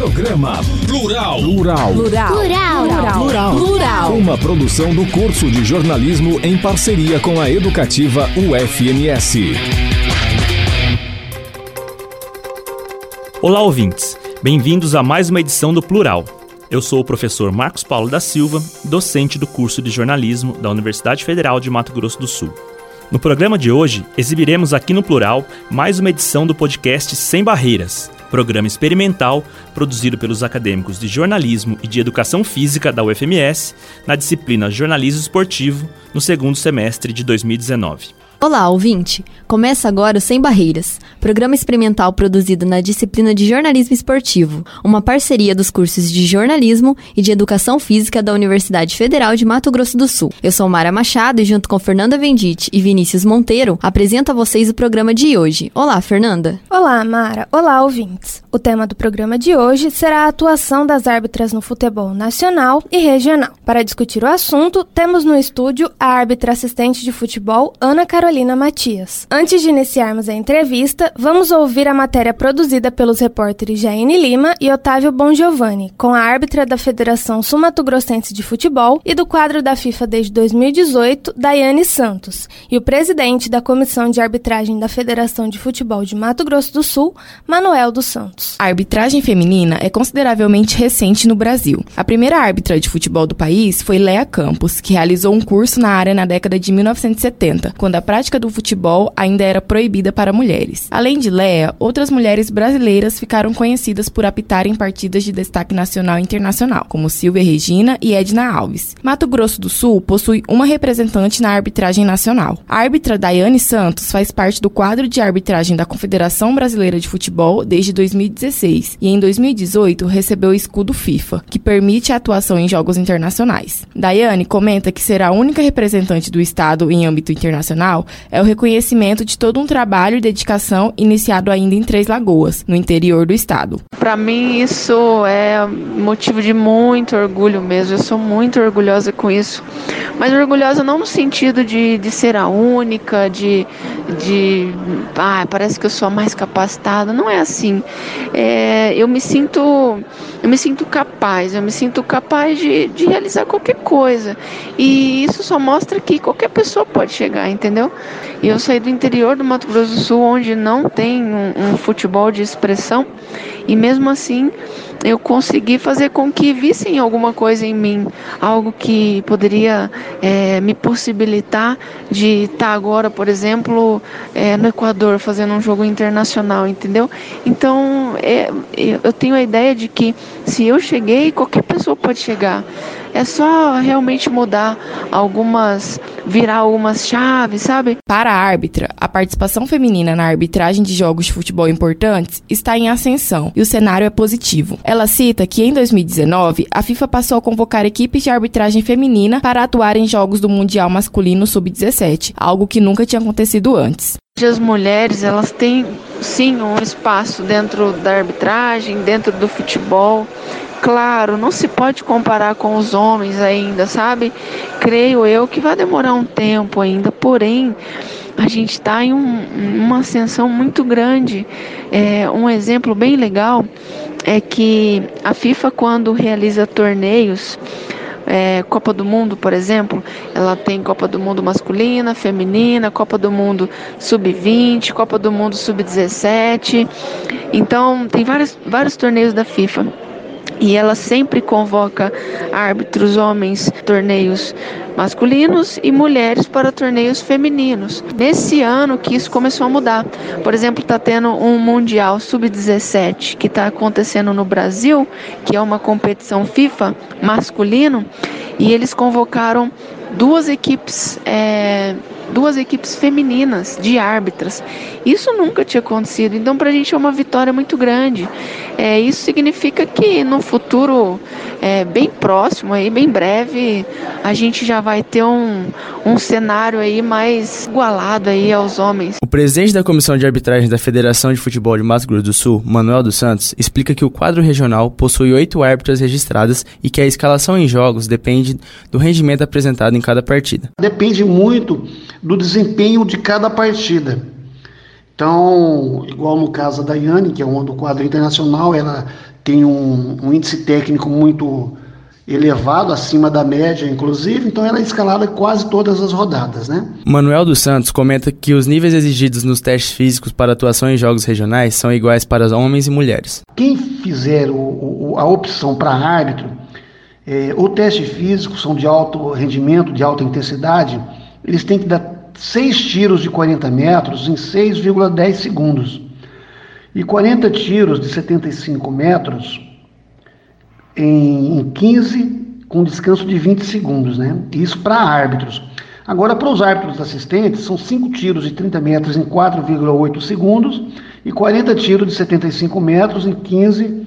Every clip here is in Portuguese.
Programa Plural. Plural. Plural. Plural. Plural. Plural. Uma produção do curso de jornalismo em parceria com a educativa UFMS. Olá, ouvintes. Bem-vindos a mais uma edição do Plural. Eu sou o professor Marcos Paulo da Silva, docente do curso de jornalismo da Universidade Federal de Mato Grosso do Sul. No programa de hoje, exibiremos aqui no Plural mais uma edição do podcast Sem Barreiras, programa experimental produzido pelos acadêmicos de jornalismo e de educação física da UFMS na disciplina Jornalismo Esportivo no segundo semestre de 2019. Olá, ouvinte! Começa agora o Sem Barreiras, programa experimental produzido na disciplina de Jornalismo Esportivo, uma parceria dos cursos de Jornalismo e de Educação Física da Universidade Federal de Mato Grosso do Sul. Eu sou Mara Machado e, junto com Fernanda Vendite e Vinícius Monteiro, apresento a vocês o programa de hoje. Olá, Fernanda! Olá, Mara! Olá, ouvintes! O tema do programa de hoje será a atuação das árbitras no futebol nacional e regional. Para discutir o assunto, temos no estúdio a árbitra assistente de futebol, Ana Carolina. Carolina Matias. Antes de iniciarmos a entrevista, vamos ouvir a matéria produzida pelos repórteres Jaine Lima e Otávio Bongiovanni, com a árbitra da Federação Sul-Mato Grossense de Futebol e do quadro da FIFA desde 2018, Daiane Santos, e o presidente da Comissão de Arbitragem da Federação de Futebol de Mato Grosso do Sul, Manuel dos Santos. A arbitragem feminina é consideravelmente recente no Brasil. A primeira árbitra de futebol do país foi Lea Campos, que realizou um curso na área na década de 1970, quando a prática prática do futebol ainda era proibida para mulheres. Além de Leia, outras mulheres brasileiras ficaram conhecidas por apitarem partidas de destaque nacional e internacional, como Silvia Regina e Edna Alves. Mato Grosso do Sul possui uma representante na arbitragem nacional. A árbitra Daiane Santos faz parte do quadro de arbitragem da Confederação Brasileira de Futebol desde 2016 e em 2018 recebeu o escudo FIFA, que permite a atuação em jogos internacionais. Daiane comenta que será a única representante do estado em âmbito internacional é o reconhecimento de todo um trabalho e dedicação iniciado ainda em Três Lagoas, no interior do estado. Para mim, isso é motivo de muito orgulho mesmo. Eu sou muito orgulhosa com isso. Mas orgulhosa não no sentido de, de ser a única, de, de ah, parece que eu sou a mais capacitada. Não é assim. É, eu me sinto eu me sinto capaz, eu me sinto capaz de, de realizar qualquer coisa. E isso só mostra que qualquer pessoa pode chegar, entendeu? E eu saí do interior do Mato Grosso do Sul, onde não tem um, um futebol de expressão, e mesmo assim eu consegui fazer com que vissem alguma coisa em mim, algo que poderia é, me possibilitar de estar agora, por exemplo, é, no Equador fazendo um jogo internacional, entendeu? Então é, eu tenho a ideia de que se eu cheguei, qualquer pessoa pode chegar. É só realmente mudar algumas, virar algumas chaves, sabe? Para a árbitra, a participação feminina na arbitragem de jogos de futebol importantes está em ascensão e o cenário é positivo. Ela cita que em 2019, a FIFA passou a convocar equipes de arbitragem feminina para atuar em jogos do Mundial Masculino Sub-17, algo que nunca tinha acontecido antes. As mulheres, elas têm sim um espaço dentro da arbitragem, dentro do futebol. Claro, não se pode comparar com os homens ainda, sabe? Creio eu que vai demorar um tempo ainda, porém, a gente está em um, uma ascensão muito grande. É, um exemplo bem legal é que a FIFA, quando realiza torneios, é, Copa do Mundo, por exemplo, ela tem Copa do Mundo masculina, feminina, Copa do Mundo sub-20, Copa do Mundo sub-17. Então, tem vários, vários torneios da FIFA. E ela sempre convoca árbitros homens, torneios masculinos e mulheres para torneios femininos. Nesse ano que isso começou a mudar. Por exemplo, está tendo um Mundial Sub-17 que está acontecendo no Brasil, que é uma competição FIFA masculino, e eles convocaram duas equipes. É, duas equipes femininas de árbitras. Isso nunca tinha acontecido, então para a gente é uma vitória muito grande. É, isso significa que no futuro é, bem próximo, aí, bem breve, a gente já vai ter um, um cenário aí mais igualado aí aos homens. O presidente da Comissão de Arbitragem da Federação de Futebol de Mato Grosso do Sul, Manuel dos Santos, explica que o quadro regional possui oito árbitras registradas e que a escalação em jogos depende do rendimento apresentado em cada partida. Depende muito do desempenho de cada partida. Então, igual no caso da Daiane, que é um do quadro internacional, ela tem um, um índice técnico muito elevado, acima da média, inclusive, então ela é escalada quase todas as rodadas, né? Manuel dos Santos comenta que os níveis exigidos nos testes físicos para atuação em jogos regionais são iguais para homens e mulheres. Quem fizer o, o, a opção para árbitro, é, o teste físico são de alto rendimento, de alta intensidade, eles têm que dar seis tiros de 40 metros em 6,10 segundos e 40 tiros de 75 metros em 15 com descanso de 20 segundos, né? Isso para árbitros. Agora, para os árbitros assistentes, são 5 tiros de 30 metros em 4,8 segundos e 40 tiros de 75 metros em 15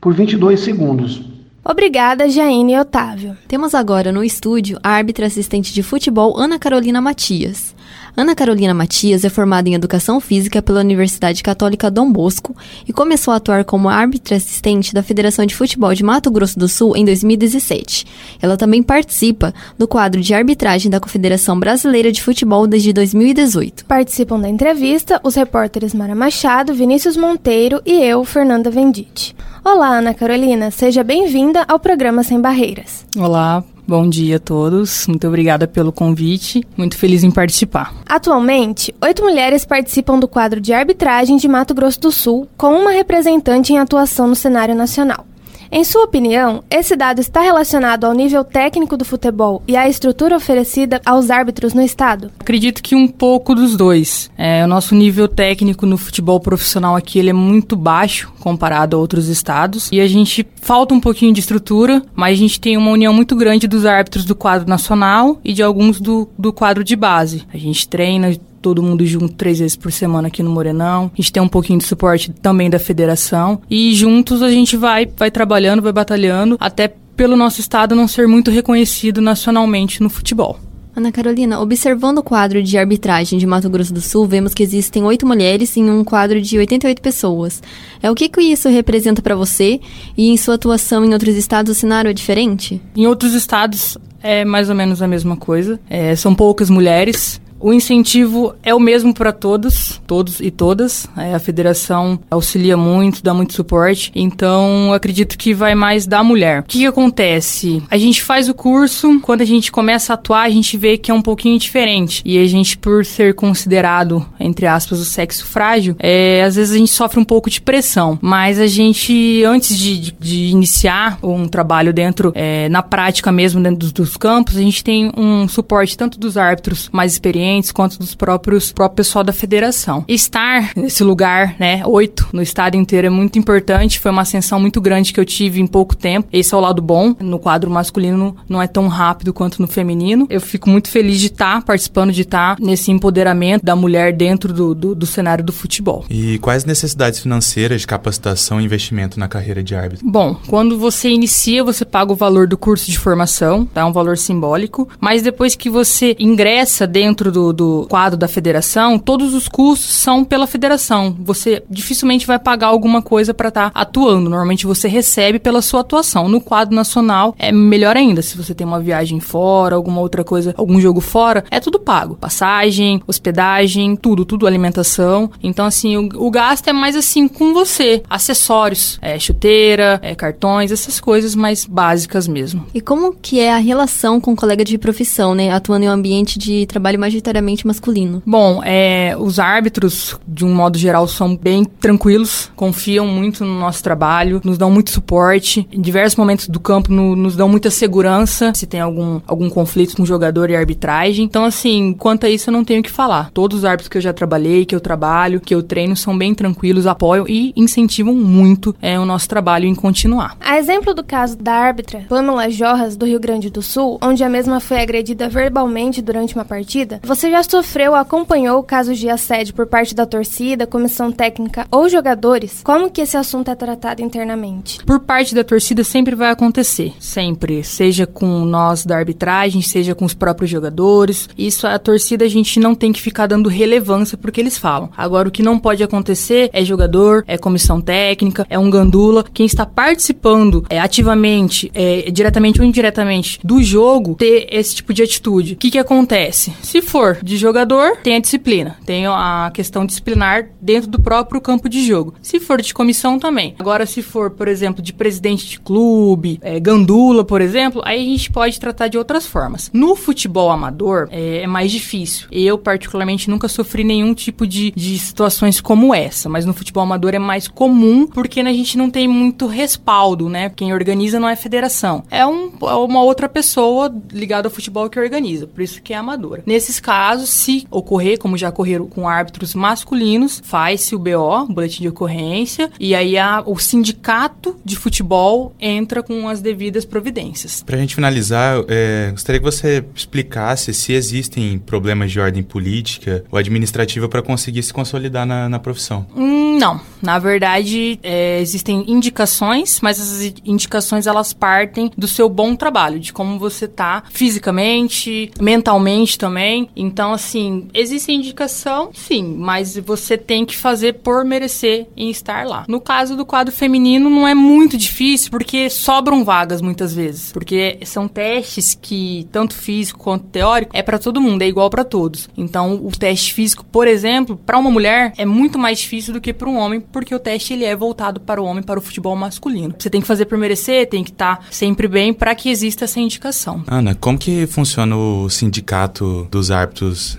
por 22 segundos. Obrigada, Jaine e Otávio. Temos agora no estúdio a árbitra assistente de futebol Ana Carolina Matias. Ana Carolina Matias é formada em Educação Física pela Universidade Católica Dom Bosco e começou a atuar como árbitra assistente da Federação de Futebol de Mato Grosso do Sul em 2017. Ela também participa do quadro de arbitragem da Confederação Brasileira de Futebol desde 2018. Participam da entrevista os repórteres Mara Machado, Vinícius Monteiro e eu, Fernanda Vendite. Olá, Ana Carolina, seja bem-vinda ao programa Sem Barreiras. Olá, Bom dia a todos, muito obrigada pelo convite, muito feliz em participar. Atualmente, oito mulheres participam do quadro de arbitragem de Mato Grosso do Sul, com uma representante em atuação no cenário nacional. Em sua opinião, esse dado está relacionado ao nível técnico do futebol e à estrutura oferecida aos árbitros no estado? Acredito que um pouco dos dois. É, o nosso nível técnico no futebol profissional aqui ele é muito baixo comparado a outros estados e a gente falta um pouquinho de estrutura, mas a gente tem uma união muito grande dos árbitros do quadro nacional e de alguns do, do quadro de base. A gente treina todo mundo junto três vezes por semana aqui no Morenão. A gente tem um pouquinho de suporte também da federação. E juntos a gente vai, vai trabalhando, vai batalhando, até pelo nosso estado não ser muito reconhecido nacionalmente no futebol. Ana Carolina, observando o quadro de arbitragem de Mato Grosso do Sul, vemos que existem oito mulheres em um quadro de 88 pessoas. É o que, que isso representa para você e em sua atuação em outros estados o cenário é diferente? Em outros estados é mais ou menos a mesma coisa. É, são poucas mulheres, o incentivo é o mesmo para todos, todos e todas. É, a federação auxilia muito, dá muito suporte. Então, acredito que vai mais da mulher. O que, que, acontece? A gente faz o curso, quando a gente começa a atuar, a gente vê que é um pouquinho diferente. E a gente, por ser considerado, entre aspas, o sexo frágil, é, às vezes a gente sofre um pouco de pressão. Mas a gente, antes de, de, iniciar um trabalho dentro, é, na prática mesmo, dentro dos, dos campos, a gente tem um suporte tanto dos árbitros mais experientes quanto dos próprios próprio pessoal da federação. Estar nesse lugar, né, oito no estado inteiro é muito importante. Foi uma ascensão muito grande que eu tive em pouco tempo. Esse é o lado bom. No quadro masculino não é tão rápido quanto no feminino. Eu fico muito feliz de estar participando, de estar nesse empoderamento da mulher dentro do, do, do cenário do futebol. E quais necessidades financeiras de capacitação e investimento na carreira de árbitro? Bom, quando você inicia, você paga o valor do curso de formação, tá? Um valor simbólico. Mas depois que você ingressa dentro do, do quadro da federação, todos os custos são pela federação. Você dificilmente vai pagar alguma coisa para estar tá atuando. Normalmente você recebe pela sua atuação. No quadro nacional é melhor ainda. Se você tem uma viagem fora, alguma outra coisa, algum jogo fora, é tudo pago. Passagem, hospedagem, tudo, tudo alimentação. Então, assim, o, o gasto é mais assim com você. Acessórios, é, chuteira, é, cartões, essas coisas mais básicas mesmo. E como que é a relação com o colega de profissão, né? Atuando em um ambiente de trabalho majoritariamente majoritariamente masculino? Bom, é, os árbitros, de um modo geral, são bem tranquilos, confiam muito no nosso trabalho, nos dão muito suporte. Em diversos momentos do campo, no, nos dão muita segurança se tem algum, algum conflito com o jogador e arbitragem. Então, assim, quanto a isso, eu não tenho o que falar. Todos os árbitros que eu já trabalhei, que eu trabalho, que eu treino, são bem tranquilos, apoiam e incentivam muito é, o nosso trabalho em continuar. A exemplo do caso da árbitra Pamela Jorras, do Rio Grande do Sul, onde a mesma foi agredida verbalmente durante uma partida, você já sofreu ou acompanhou casos de assédio por parte da torcida, comissão técnica ou jogadores? Como que esse assunto é tratado internamente? Por parte da torcida sempre vai acontecer, sempre, seja com nós da arbitragem, seja com os próprios jogadores. Isso a torcida a gente não tem que ficar dando relevância porque eles falam. Agora o que não pode acontecer é jogador, é comissão técnica, é um gandula, quem está participando é, ativamente, é, diretamente ou indiretamente do jogo ter esse tipo de atitude. O que que acontece? Se for de jogador, tem a disciplina, tem a questão disciplinar dentro do próprio campo de jogo. Se for de comissão, também. Agora, se for, por exemplo, de presidente de clube, é, gandula, por exemplo, aí a gente pode tratar de outras formas. No futebol amador, é, é mais difícil. Eu, particularmente, nunca sofri nenhum tipo de, de situações como essa, mas no futebol amador é mais comum porque a gente não tem muito respaldo, né? Quem organiza não é federação. É, um, é uma outra pessoa ligada ao futebol que organiza, por isso que é amadora. Nesses casos, se ocorrer, como já ocorreram com árbitros masculinos, faz-se o BO, boletim de ocorrência, e aí a, o sindicato de futebol entra com as devidas providências. Para a gente finalizar, é, gostaria que você explicasse se existem problemas de ordem política ou administrativa para conseguir se consolidar na, na profissão. Hum, não. Na verdade, é, existem indicações, mas essas indicações elas partem do seu bom trabalho, de como você tá fisicamente, mentalmente também. Então, assim, existe indicação, sim, mas você tem que fazer por merecer em estar lá. No caso do quadro feminino, não é muito difícil, porque sobram vagas muitas vezes. Porque são testes que, tanto físico quanto teórico, é para todo mundo, é igual para todos. Então, o teste físico, por exemplo, para uma mulher é muito mais difícil do que para um homem, porque o teste ele é voltado para o homem, para o futebol masculino. Você tem que fazer por merecer, tem que estar tá sempre bem para que exista essa indicação. Ana, como que funciona o sindicato dos árbitros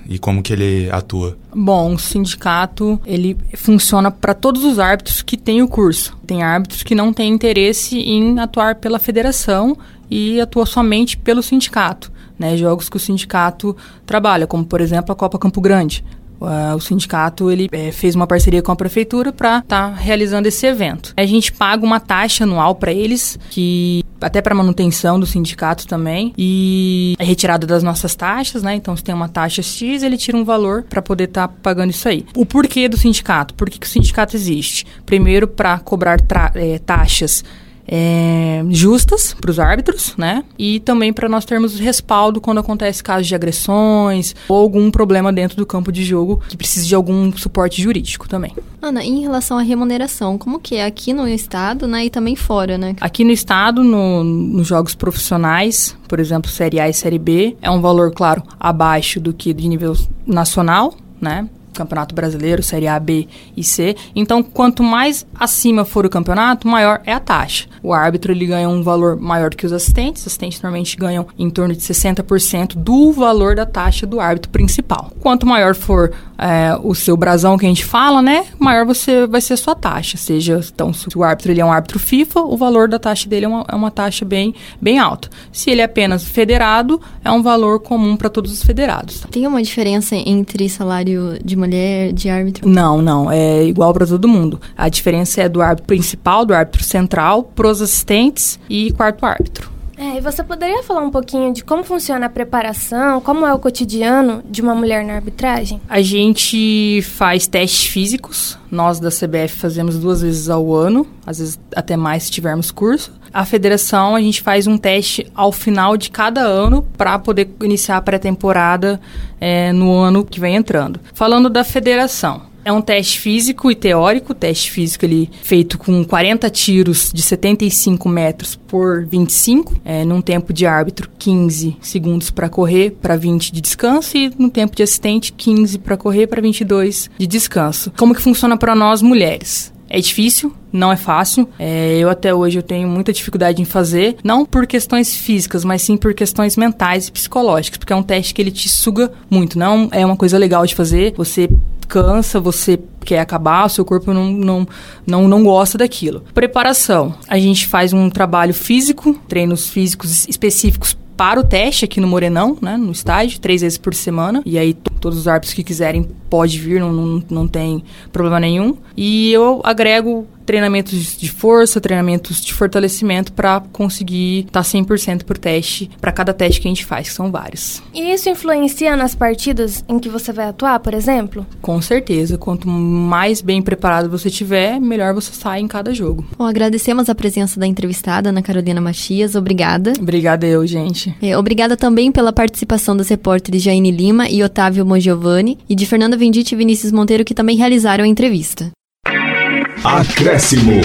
e como que ele atua? Bom, o sindicato, ele funciona para todos os árbitros que têm o curso. Tem árbitros que não têm interesse em atuar pela federação e atua somente pelo sindicato. Né, jogos que o sindicato trabalha, como por exemplo a Copa Campo Grande. Uh, o sindicato ele é, fez uma parceria com a prefeitura para estar tá realizando esse evento. A gente paga uma taxa anual para eles, que até para manutenção do sindicato também, e é retirada das nossas taxas, né? Então, se tem uma taxa X, ele tira um valor para poder estar tá pagando isso aí. O porquê do sindicato? Por que, que o sindicato existe? Primeiro, para cobrar é, taxas é, justas para os árbitros, né? E também para nós termos respaldo quando acontece casos de agressões ou algum problema dentro do campo de jogo que precise de algum suporte jurídico também. Ana, em relação à remuneração, como que é aqui no estado, né, e também fora, né? Aqui no estado, no, nos jogos profissionais, por exemplo, Série A e Série B, é um valor, claro, abaixo do que de nível nacional, né? Campeonato Brasileiro, Série A, B e C. Então, quanto mais acima for o campeonato, maior é a taxa. O árbitro ele ganha um valor maior que os assistentes. Os assistentes normalmente ganham em torno de 60% do valor da taxa do árbitro principal. Quanto maior for é, o seu brasão que a gente fala, né, maior você vai ser a sua taxa. Seja, então, se o árbitro ele é um árbitro FIFA, o valor da taxa dele é uma, é uma taxa bem, bem alta. Se ele é apenas federado, é um valor comum para todos os federados. Tem uma diferença entre salário de mulher, de árbitro? Não, não. É igual para todo mundo. A diferença é do árbitro principal, do árbitro central, pros assistentes e quarto árbitro. É, e você poderia falar um pouquinho de como funciona a preparação, como é o cotidiano de uma mulher na arbitragem? A gente faz testes físicos, nós da CBF fazemos duas vezes ao ano, às vezes até mais se tivermos curso. A federação, a gente faz um teste ao final de cada ano para poder iniciar a pré-temporada é, no ano que vem entrando. Falando da federação, é um teste físico e teórico. Teste físico ele feito com 40 tiros de 75 metros por 25, é, num tempo de árbitro 15 segundos para correr para 20 de descanso e no tempo de assistente 15 para correr para 22 de descanso. Como que funciona para nós mulheres? É difícil, não é fácil. É, eu até hoje eu tenho muita dificuldade em fazer, não por questões físicas, mas sim por questões mentais e psicológicas, porque é um teste que ele te suga muito. Não é uma coisa legal de fazer. Você cansa, você quer acabar, o seu corpo não, não, não, não gosta daquilo. Preparação. A gente faz um trabalho físico, treinos físicos específicos para o teste aqui no Morenão, né, no estádio, três vezes por semana. E aí todos os árbitros que quiserem pode vir, não, não, não tem problema nenhum. E eu agrego treinamentos de força, treinamentos de fortalecimento para conseguir estar tá 100% por teste, para cada teste que a gente faz, que são vários. E isso influencia nas partidas em que você vai atuar, por exemplo? Com certeza. Quanto mais bem preparado você tiver, melhor você sai em cada jogo. Bom, agradecemos a presença da entrevistada, Ana Carolina Matias. Obrigada. Obrigada eu, gente. É, obrigada também pela participação dos repórteres Jaine Lima e Otávio Mongiovani e de Fernanda Vendite e Vinícius Monteiro, que também realizaram a entrevista. Acréscimo.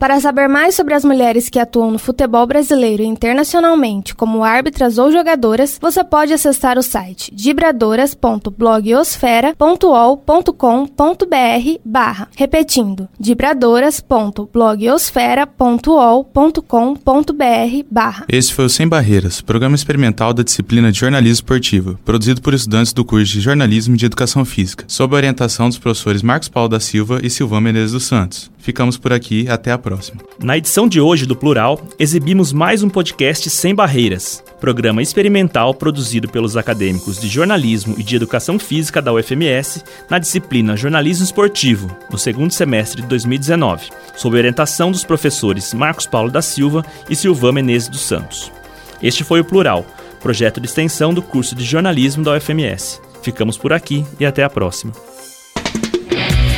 Para saber mais sobre as mulheres que atuam no futebol brasileiro e internacionalmente como árbitras ou jogadoras, você pode acessar o site dibradoras.blogosfera.ol.com.br barra, repetindo, dibradoras.blogosfera.ol.com.br barra. Esse foi o Sem Barreiras, programa experimental da disciplina de jornalismo esportivo, produzido por estudantes do curso de jornalismo e de educação física, sob a orientação dos professores Marcos Paulo da Silva e Silvão Menezes dos Santos. Ficamos por aqui, até a próxima. Na edição de hoje do Plural, exibimos mais um podcast Sem Barreiras, programa experimental produzido pelos acadêmicos de jornalismo e de educação física da UFMS na disciplina Jornalismo Esportivo, no segundo semestre de 2019, sob orientação dos professores Marcos Paulo da Silva e Silvã Menezes dos Santos. Este foi o Plural, projeto de extensão do curso de jornalismo da UFMS. Ficamos por aqui e até a próxima.